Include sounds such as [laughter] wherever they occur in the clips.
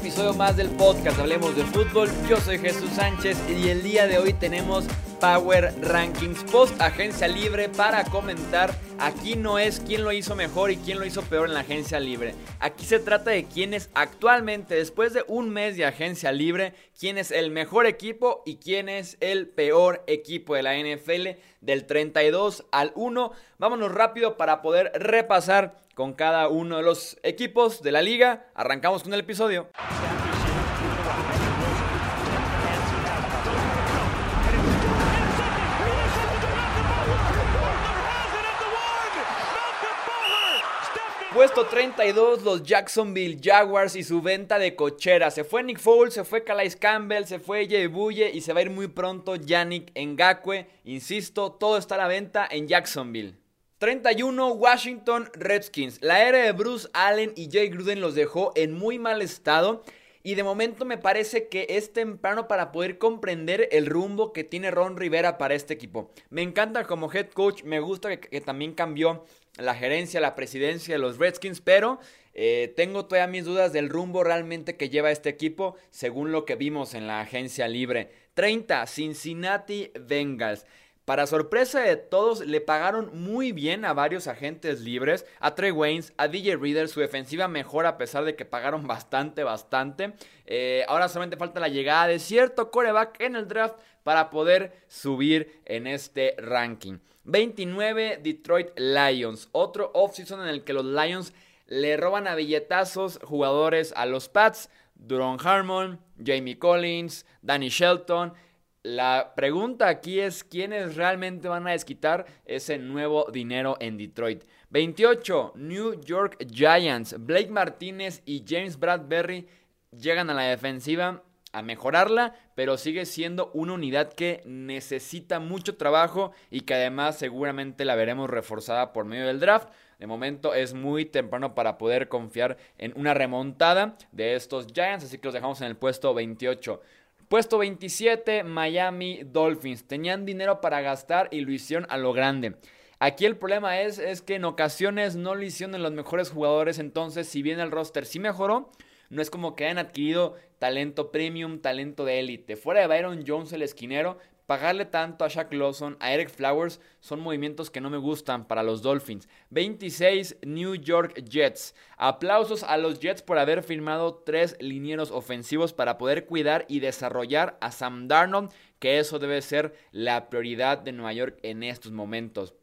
episodio más del podcast Hablemos de Fútbol. Yo soy Jesús Sánchez y el día de hoy tenemos Power Rankings Post Agencia Libre para comentar. Aquí no es quién lo hizo mejor y quién lo hizo peor en la Agencia Libre. Aquí se trata de quién es actualmente, después de un mes de Agencia Libre, quién es el mejor equipo y quién es el peor equipo de la NFL del 32 al 1. Vámonos rápido para poder repasar con cada uno de los equipos de la liga. Arrancamos con el episodio. Puesto 32, los Jacksonville Jaguars y su venta de cochera. Se fue Nick Foles, se fue Calais Campbell, se fue Jay Buye y se va a ir muy pronto Yannick Ngakwe. Insisto, todo está a la venta en Jacksonville. 31 Washington Redskins. La era de Bruce Allen y Jay Gruden los dejó en muy mal estado. Y de momento me parece que es temprano para poder comprender el rumbo que tiene Ron Rivera para este equipo. Me encanta como head coach, me gusta que, también cambió la gerencia, la presidencia de los Redskins, pero eh, tengo todavía mis dudas del rumbo realmente que lleva este equipo según lo que vimos en la agencia libre. 30, Cincinnati Bengals. Para sorpresa de todos, le pagaron muy bien a varios agentes libres, a Trey Waynes, a DJ Reader, su defensiva mejora a pesar de que pagaron [laughs] bastante, bastante. Eh, ahora solamente falta la llegada de cierto coreback en el draft para poder subir en este ranking. 29 Detroit Lions, otro offseason en el que los Lions le roban a billetazos jugadores a los Pats, Duron Harmon, Jamie Collins, Danny Shelton. La pregunta aquí es quiénes realmente van a desquitar ese nuevo dinero en Detroit. 28. New York Giants. Blake Martínez y James Bradbury llegan a la defensiva a mejorarla, pero sigue siendo una unidad que necesita mucho trabajo y que además seguramente la veremos reforzada por medio del draft. De momento es muy temprano para poder confiar en una remontada de estos Giants, así que los dejamos en el puesto 28. Puesto 27, Miami Dolphins. Tenían dinero para gastar y lo hicieron a lo grande. Aquí el problema es, es que en ocasiones no lo hicieron los mejores jugadores, entonces si bien el roster sí mejoró, no es como que hayan adquirido talento premium, talento de élite. Fuera de Byron Jones, el esquinero, Pagarle tanto a Shaq Lawson, a Eric Flowers, son movimientos que no me gustan para los Dolphins. 26 New York Jets. Aplausos a los Jets por haber firmado tres linieros ofensivos para poder cuidar y desarrollar a Sam Darnold, que eso debe ser la prioridad de Nueva York en estos momentos.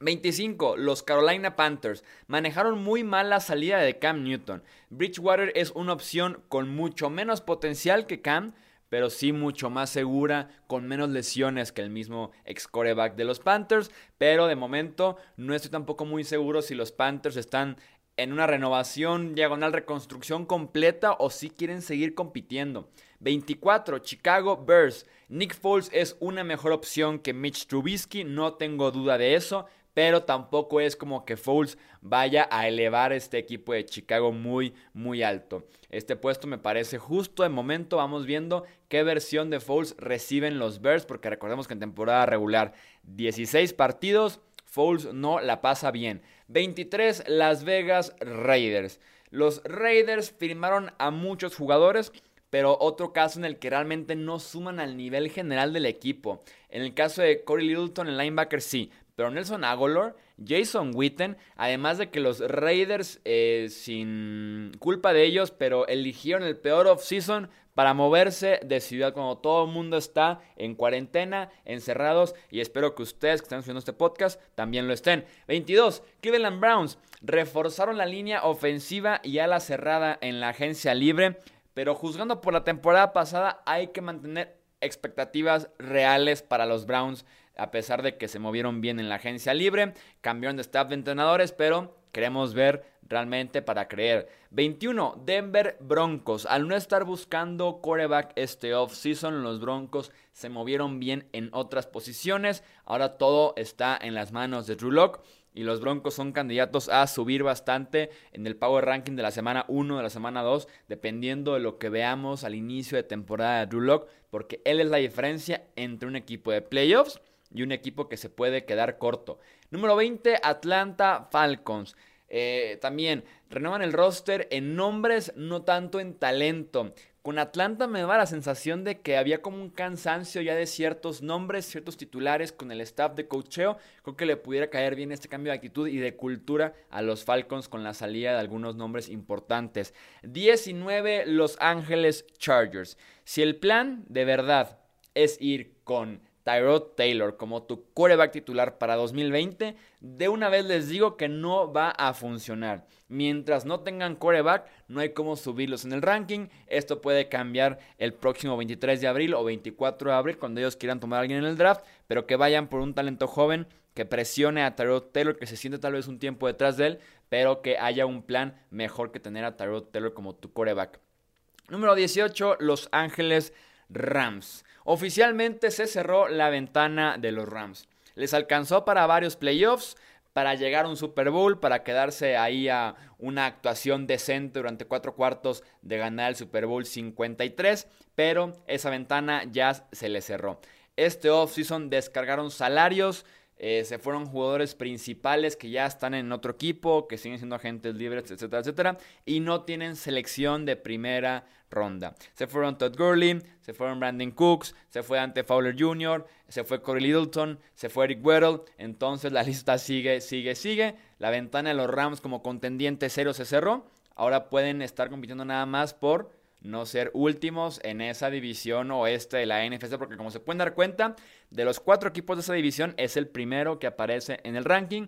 25. Los Carolina Panthers manejaron muy mal la salida de Cam Newton. Bridgewater es una opción con mucho menos potencial que Cam, pero sí mucho más segura, con menos lesiones que el mismo ex coreback de los Panthers. Pero de momento no estoy tampoco muy seguro si los Panthers están en una renovación, diagonal, reconstrucción completa o si quieren seguir compitiendo. 24. Chicago Bears. Nick Foles es una mejor opción que Mitch Trubisky, no tengo duda de eso pero tampoco es como que Foles vaya a elevar este equipo de Chicago muy, muy alto. Este puesto me parece justo de momento. Vamos viendo qué versión de Foles reciben los Bears, porque recordemos que en temporada regular 16 partidos, Foles no la pasa bien. 23 Las Vegas Raiders. Los Raiders firmaron a muchos jugadores, pero otro caso en el que realmente no suman al nivel general del equipo. En el caso de Corey Littleton, el linebacker sí, pero Nelson Aguilar, Jason Witten, además de que los Raiders, eh, sin culpa de ellos, pero eligieron el peor off-season para moverse de ciudad cuando todo el mundo está en cuarentena, encerrados, y espero que ustedes que están viendo este podcast también lo estén. 22. Cleveland Browns reforzaron la línea ofensiva y ala cerrada en la agencia libre, pero juzgando por la temporada pasada hay que mantener expectativas reales para los Browns a pesar de que se movieron bien en la agencia libre, cambiaron de staff de entrenadores, pero queremos ver realmente para creer. 21. Denver Broncos. Al no estar buscando coreback este off-season, los Broncos se movieron bien en otras posiciones. Ahora todo está en las manos de Drew Locke. Y los Broncos son candidatos a subir bastante en el Power Ranking de la semana 1, de la semana 2, dependiendo de lo que veamos al inicio de temporada de Drew Locke, porque él es la diferencia entre un equipo de playoffs y un equipo que se puede quedar corto. Número 20, Atlanta Falcons. Eh, también renuevan el roster en nombres, no tanto en talento. Con Atlanta me da la sensación de que había como un cansancio ya de ciertos nombres, ciertos titulares con el staff de cocheo. Creo que le pudiera caer bien este cambio de actitud y de cultura a los Falcons con la salida de algunos nombres importantes. 19 Los Ángeles Chargers. Si el plan de verdad es ir con Tyrod Taylor como tu quarterback titular para 2020, de una vez les digo que no va a funcionar. Mientras no tengan quarterback, no hay cómo subirlos en el ranking. Esto puede cambiar el próximo 23 de abril o 24 de abril cuando ellos quieran tomar a alguien en el draft, pero que vayan por un talento joven que presione a Tyrod Taylor, que se siente tal vez un tiempo detrás de él, pero que haya un plan mejor que tener a Tyrod Taylor como tu quarterback. Número 18, Los Ángeles Rams. Oficialmente se cerró la ventana de los Rams. Les alcanzó para varios playoffs, para llegar a un Super Bowl, para quedarse ahí a una actuación decente durante cuatro cuartos de ganar el Super Bowl 53, pero esa ventana ya se les cerró. Este offseason descargaron salarios, eh, se fueron jugadores principales que ya están en otro equipo, que siguen siendo agentes libres, etcétera, etcétera, y no tienen selección de primera ronda. Se fueron Todd Gurley, se fueron Brandon Cooks, se fue Ante Fowler Jr., se fue Corey Littleton, se fue Eric Weddle. Entonces la [laughs] lista sigue, sigue, sigue. La ventana de los Rams como contendiente cero se cerró. Ahora pueden estar compitiendo nada más por no ser últimos en esa división oeste de la NFC, porque como se pueden dar cuenta, de los cuatro equipos de esa división es el primero que aparece en el ranking,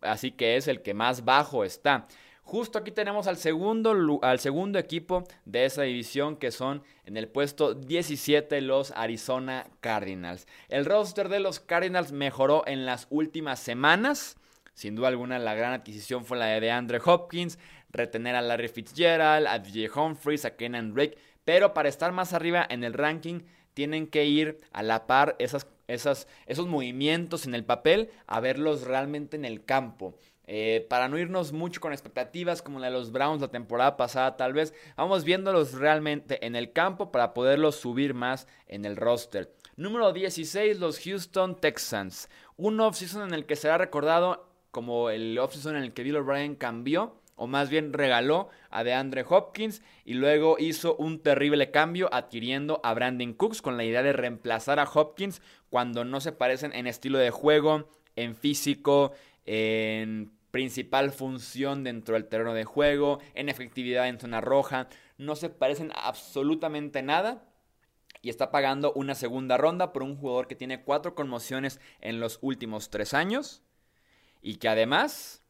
así que es el que más bajo está. Justo aquí tenemos al segundo, al segundo equipo de esa división que son en el puesto 17 los Arizona Cardinals. El roster de los Cardinals mejoró en las últimas semanas. Sin duda alguna la gran adquisición fue la de Andre Hopkins, retener a Larry Fitzgerald, a DJ Humphries, a Kenan Drake, pero para estar más arriba en el ranking tienen que ir a la par esas, esas, esos movimientos en el papel a verlos realmente en el campo. Eh, para no irnos mucho con expectativas como la de los Browns la temporada pasada, tal vez vamos viéndolos realmente en el campo para poderlos subir más en el roster. Número 16, los Houston Texans. Un offseason en el que será recordado como el offseason en el que Bill O'Brien cambió o más bien regaló a DeAndre Hopkins y luego hizo un terrible cambio adquiriendo a Brandon Cooks con la idea de reemplazar a Hopkins cuando no se parecen en estilo de juego, en físico, en principal función dentro del terreno de juego, en efectividad en zona roja, no se parecen absolutamente nada y está pagando una segunda ronda por un jugador que tiene cuatro conmociones en los últimos tres años y que además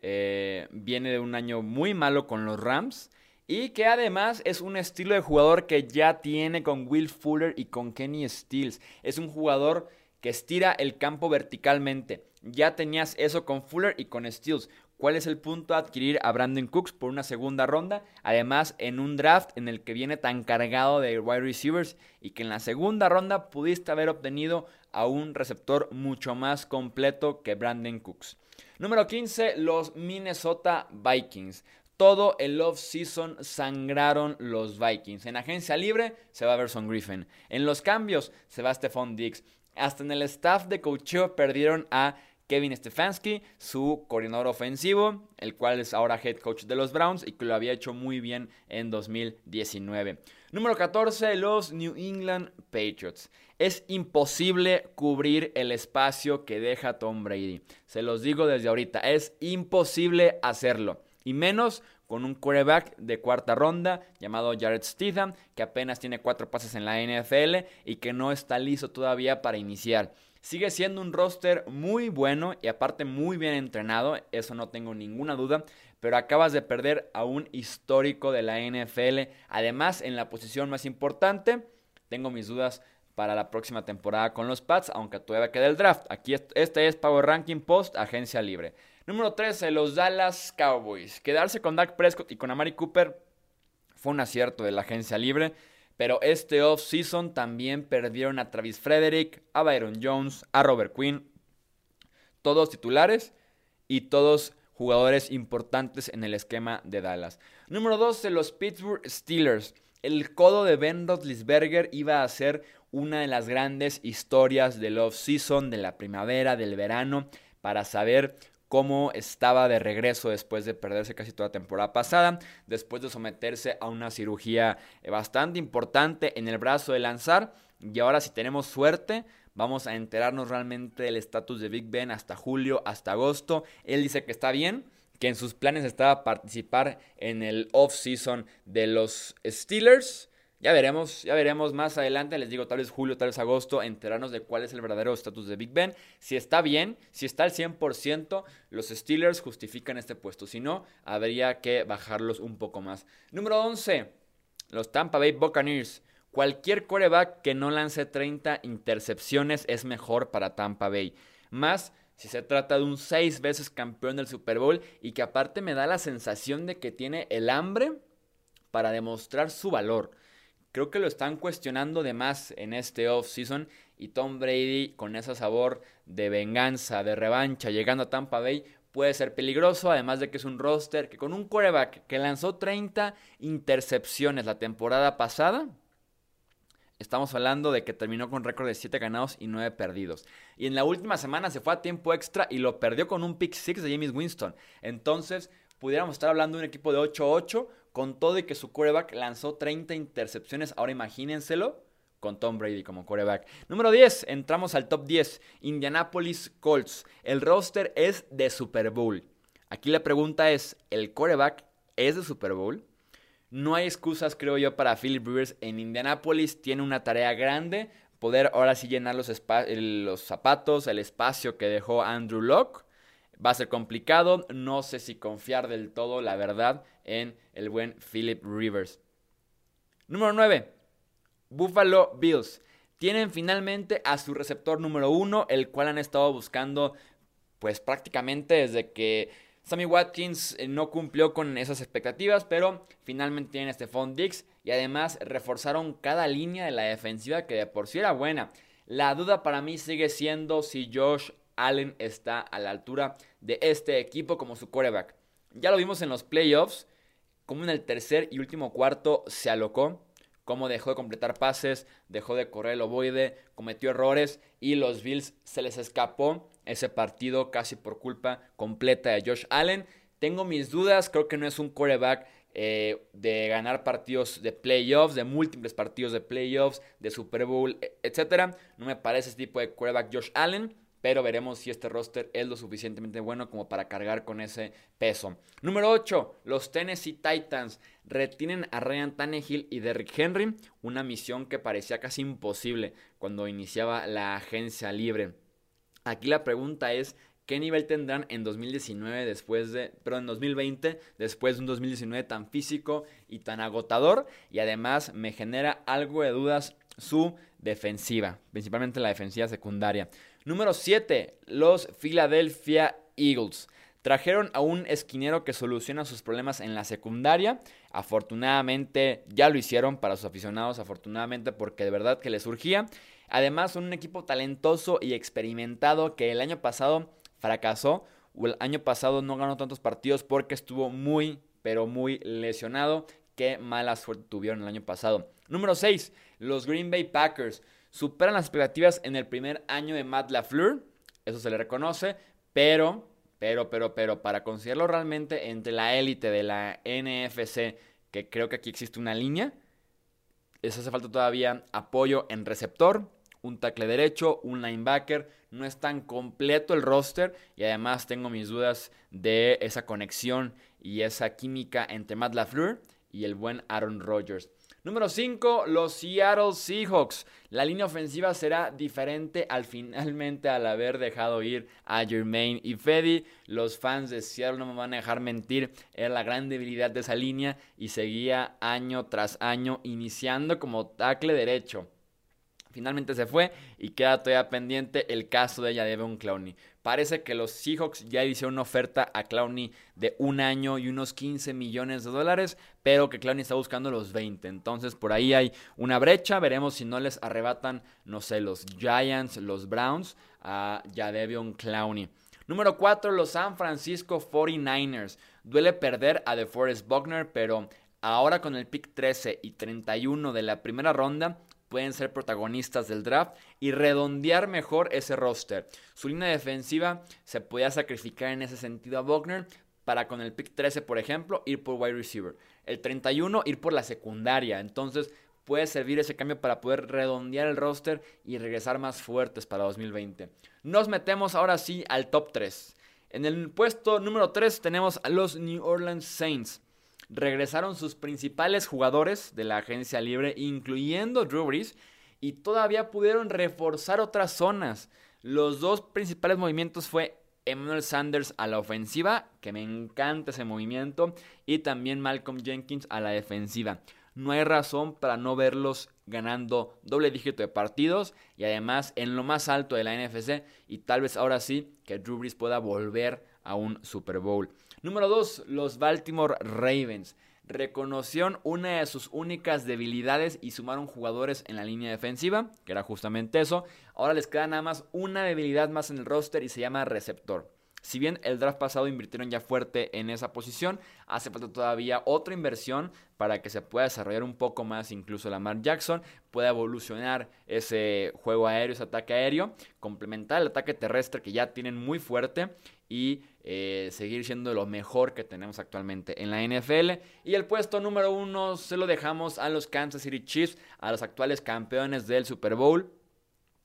eh, viene de un año muy malo con los Rams. Y que además es un estilo de jugador que ya tiene con Will Fuller y con Kenny Stills. Es un jugador que estira el campo verticalmente. Ya tenías eso con Fuller y con Stills. ¿Cuál es el punto de adquirir a Brandon Cooks por una segunda ronda? Además, en un draft en el que viene tan cargado de wide receivers y que en la segunda ronda pudiste haber obtenido a un receptor mucho más completo que Brandon Cooks. Número 15, los Minnesota Vikings. Todo el off-season sangraron los Vikings. En agencia libre se va Verson Griffin. En los cambios se va Stephon Diggs. Hasta en el staff de coaching perdieron a Kevin Stefanski, su coordinador ofensivo, el cual es ahora head coach de los Browns y que lo había hecho muy bien en 2019. Número 14, los New England Patriots. Es imposible cubrir el espacio que deja Tom Brady. Se los digo desde ahorita, es imposible hacerlo. Y menos con un quarterback de cuarta ronda llamado Jared Stidham, que apenas tiene cuatro pases en la NFL y que no está listo todavía para iniciar. Sigue siendo un roster muy bueno y aparte muy bien entrenado, eso no tengo ninguna duda, pero acabas de perder a un histórico de la NFL. Además, en la posición más importante, tengo mis dudas para la próxima temporada con los Pats, aunque todavía queda el draft. Aquí este es Power Ranking Post, agencia libre. Número 13, los Dallas Cowboys. Quedarse con Dak Prescott y con Amari Cooper fue un acierto de la agencia libre. Pero este off-season también perdieron a Travis Frederick, a Byron Jones, a Robert Quinn. Todos titulares y todos jugadores importantes en el esquema de Dallas. Número 12, los Pittsburgh Steelers. El codo de Ben Roethlisberger iba a ser una de las grandes historias del off-season, de la primavera, del verano, para saber cómo estaba de regreso después de perderse casi toda la temporada pasada, después de someterse a una cirugía eh, bastante importante en el brazo de lanzar. Y ahora si tenemos suerte, vamos a enterarnos realmente del estatus de Big Ben hasta julio, hasta agosto. Él dice que está bien, que en sus planes estaba participar en el off-season de los Steelers. Ya veremos, ya veremos más adelante, les digo, tal vez julio, tal vez agosto, enterarnos de cuál es el verdadero estatus de Big Ben. Si está bien, si está al 100%, los Steelers justifican este puesto. Si no, habría que bajarlos un poco más. Número 11, los Tampa Bay Buccaneers. Cualquier coreback que no lance 30 intercepciones es mejor para Tampa Bay. Más si se trata de un seis veces campeón del Super Bowl y que aparte me da la sensación de que tiene el hambre para demostrar su valor. Creo que lo están cuestionando de más en este off-season y Tom Brady con ese sabor de venganza, de revancha, llegando a Tampa Bay, puede ser peligroso, además de que es un roster que con un quarterback que lanzó 30 intercepciones la temporada pasada, Estamos hablando de que terminó con récord de 7 ganados y 9 perdidos. Y en la última semana se fue a tiempo extra y lo perdió con un pick 6 de James Winston. Entonces, pudiéramos estar hablando de un equipo de 8-8 con todo y que su quarterback lanzó 30 intercepciones. Ahora imagínenselo con Tom Brady como quarterback. Número 10, entramos al top 10. Indianapolis Colts. El roster es de Super Bowl. Aquí la pregunta es, ¿el quarterback es de Super Bowl? No hay excusas, creo yo, para Philip Rivers en Indianapolis. Tiene una tarea grande. Poder ahora sí llenar los, los zapatos, el espacio que dejó Andrew Locke. Va a ser complicado. No sé si confiar del todo, la verdad, en el buen Philip Rivers. Número 9. Buffalo Bills. Tienen finalmente a su receptor número 1, el cual han estado buscando pues prácticamente desde que Sammy Watkins eh, no cumplió con esas expectativas, pero finalmente tienen este Stephon Dix y además reforzaron cada línea de la defensiva que de por sí era buena. La duda para mí sigue siendo si Josh Allen está a la altura de este equipo como su quarterback. Ya lo vimos en los playoffs, como en el tercer y último cuarto se alocó, como dejó de completar pases, dejó de correr el ovoide, cometió errores y los Bills se les escapó ese partido casi por culpa completa de Josh Allen. Tengo mis dudas, creo que no es un quarterback eh, de ganar partidos de playoffs, de múltiples partidos de playoffs, de Super Bowl, e, etc. No me parece ese tipo de quarterback Josh Allen, pero veremos si este roster es lo suficientemente bueno como para cargar con ese peso. Número 8, los Tennessee Titans retienen a Ryan Tannehill y Derrick Henry, una misión que parecía casi imposible cuando iniciaba la agencia libre. Aquí la pregunta es, ¿qué nivel tendrán en 2019 después de, perdón, en 2020 después de un 2019 tan físico y tan agotador? Y además me genera algo de dudas su defensiva, principalmente la defensiva secundaria. Número 7, los Philadelphia Eagles. Trajeron a un esquinero que soluciona sus problemas en la secundaria. Afortunadamente ya lo hicieron para sus aficionados, afortunadamente porque de verdad que les surgía. Además, un equipo talentoso y experimentado que el año pasado fracasó. O el año pasado no ganó tantos partidos porque estuvo muy, pero muy lesionado. Qué mala suerte tuvieron el año pasado. Número 6. Los Green Bay Packers. Superan las expectativas en el primer año de Matt LaFleur. Eso se le reconoce. Pero, pero, pero, pero, para considerarlo realmente entre la élite de la NFC, que creo que aquí existe una línea, les hace falta todavía apoyo en receptor, un tackle derecho, un linebacker. No es tan completo el roster y además tengo mis dudas de esa conexión y esa química entre Matt LaFleur y el buen Aaron Rodgers. Número 5, los Seattle Seahawks. La línea ofensiva será diferente al finalmente al haber dejado ir a Jermaine y Fedi. Los fans de Seattle no me van a dejar mentir. Era la gran debilidad de esa línea y seguía año tras año iniciando como tackle derecho. Finalmente se fue y queda todavía pendiente el caso de Devon Clowney. Parece que los Seahawks ya hicieron una oferta a Clowney de un año y unos 15 millones de dólares, pero que Clowney está buscando los 20. Entonces por ahí hay una brecha. Veremos si no les arrebatan, no sé, los Giants, los Browns a Jadevion Clowney. Número 4, los San Francisco 49ers. Duele perder a DeForest Buckner, pero ahora con el pick 13 y 31 de la primera ronda pueden ser protagonistas del draft y redondear mejor ese roster. Su línea defensiva se podía sacrificar en ese sentido a Buckner para con el pick 13, por ejemplo, ir por wide receiver. El 31, ir por la secundaria. Entonces, puede servir ese cambio para poder redondear el roster y regresar más fuertes para 2020. Nos metemos ahora sí al top 3. En el puesto número 3 tenemos a los New Orleans Saints. Regresaron sus principales jugadores de la agencia libre, incluyendo Drew Brees, y todavía pudieron reforzar otras zonas. Los dos principales movimientos fue Emmanuel Sanders a la ofensiva, que me encanta ese movimiento, y también Malcolm Jenkins a la defensiva no hay razón para no verlos ganando doble dígito de partidos y además en lo más alto de la NFC y tal vez ahora sí que Drew Brees pueda volver a un Super Bowl. Número 2, los Baltimore Ravens. Reconocieron una de sus únicas debilidades y sumaron jugadores en la línea defensiva, que era justamente eso. Ahora les queda nada más una debilidad más en el roster y se llama receptor. Si bien el draft pasado invirtieron ya fuerte en esa posición, hace falta todavía otra inversión para que se pueda desarrollar un poco más incluso Lamar Jackson, pueda evolucionar ese juego aéreo, ese ataque aéreo, complementar el ataque terrestre que ya tienen muy fuerte y eh, seguir siendo lo mejor que tenemos actualmente en la NFL. Y el puesto número uno se lo dejamos a los Kansas City Chiefs, a los actuales campeones del Super Bowl.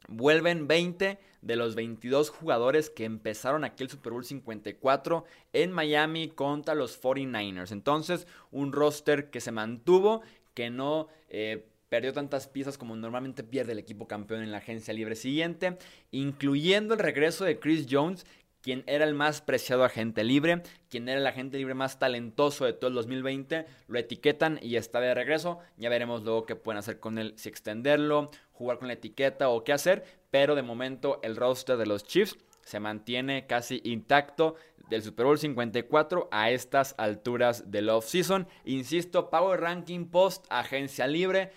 Vuelven 20 de los 22 jugadores que empezaron aquel Super Bowl 54 en Miami contra los 49ers. Entonces, un roster que se mantuvo, que no eh, perdió tantas piezas como normalmente pierde el equipo campeón en la agencia libre siguiente, incluyendo el regreso de Chris Jones, quien era el más preciado agente libre, quien era el agente libre más talentoso de todo el 2020, lo etiquetan y está de regreso. Ya veremos luego qué pueden hacer con él, si extenderlo, jugar con la etiqueta o qué hacer, pero de momento el roster de los Chiefs se mantiene casi intacto del Super Bowl 54 a estas alturas del off-season. Insisto, Power Ranking Post, agencia libre.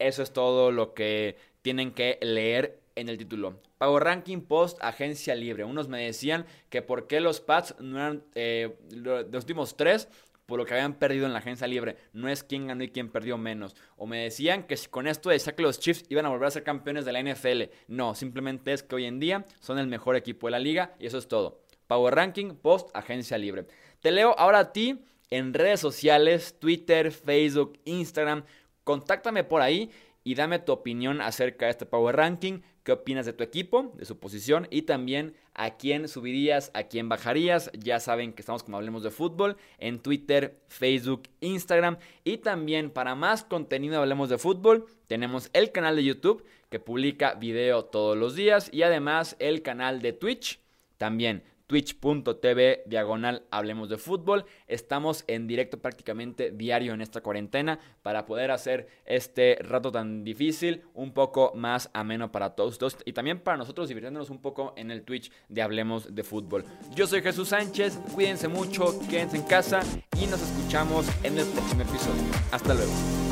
Eso es todo lo que tienen que leer en el título. Power Ranking Post Agencia Libre. Unos me decían que por qué los Pats no eran eh, los últimos tres por lo que habían perdido en la agencia libre. No es quién ganó y quién perdió menos. O me decían que con esto decía que los Chiefs iban a volver a ser campeones de la NFL. No, simplemente es que hoy en día son el mejor equipo de la liga y eso es todo. Power Ranking Post Agencia Libre. Te leo ahora a ti en redes sociales, Twitter, Facebook, Instagram. Contáctame por ahí y dame tu opinión acerca de este Power Ranking qué opinas de tu equipo, de su posición y también a quién subirías, a quién bajarías. Ya saben que estamos como Hablemos de Fútbol en Twitter, Facebook, Instagram y también para más contenido Hablemos de Fútbol tenemos el canal de YouTube que publica video todos los días y además el canal de Twitch también twitch.tv diagonal hablemos de fútbol. Estamos en directo prácticamente diario en esta cuarentena para poder hacer este rato tan difícil un poco más ameno para todos, y también para nosotros divirtiéndonos un poco en el Twitch de Hablemos de Fútbol. Yo soy Jesús Sánchez, cuídense mucho, quédense en casa y nos escuchamos en el próximo episodio. Hasta luego.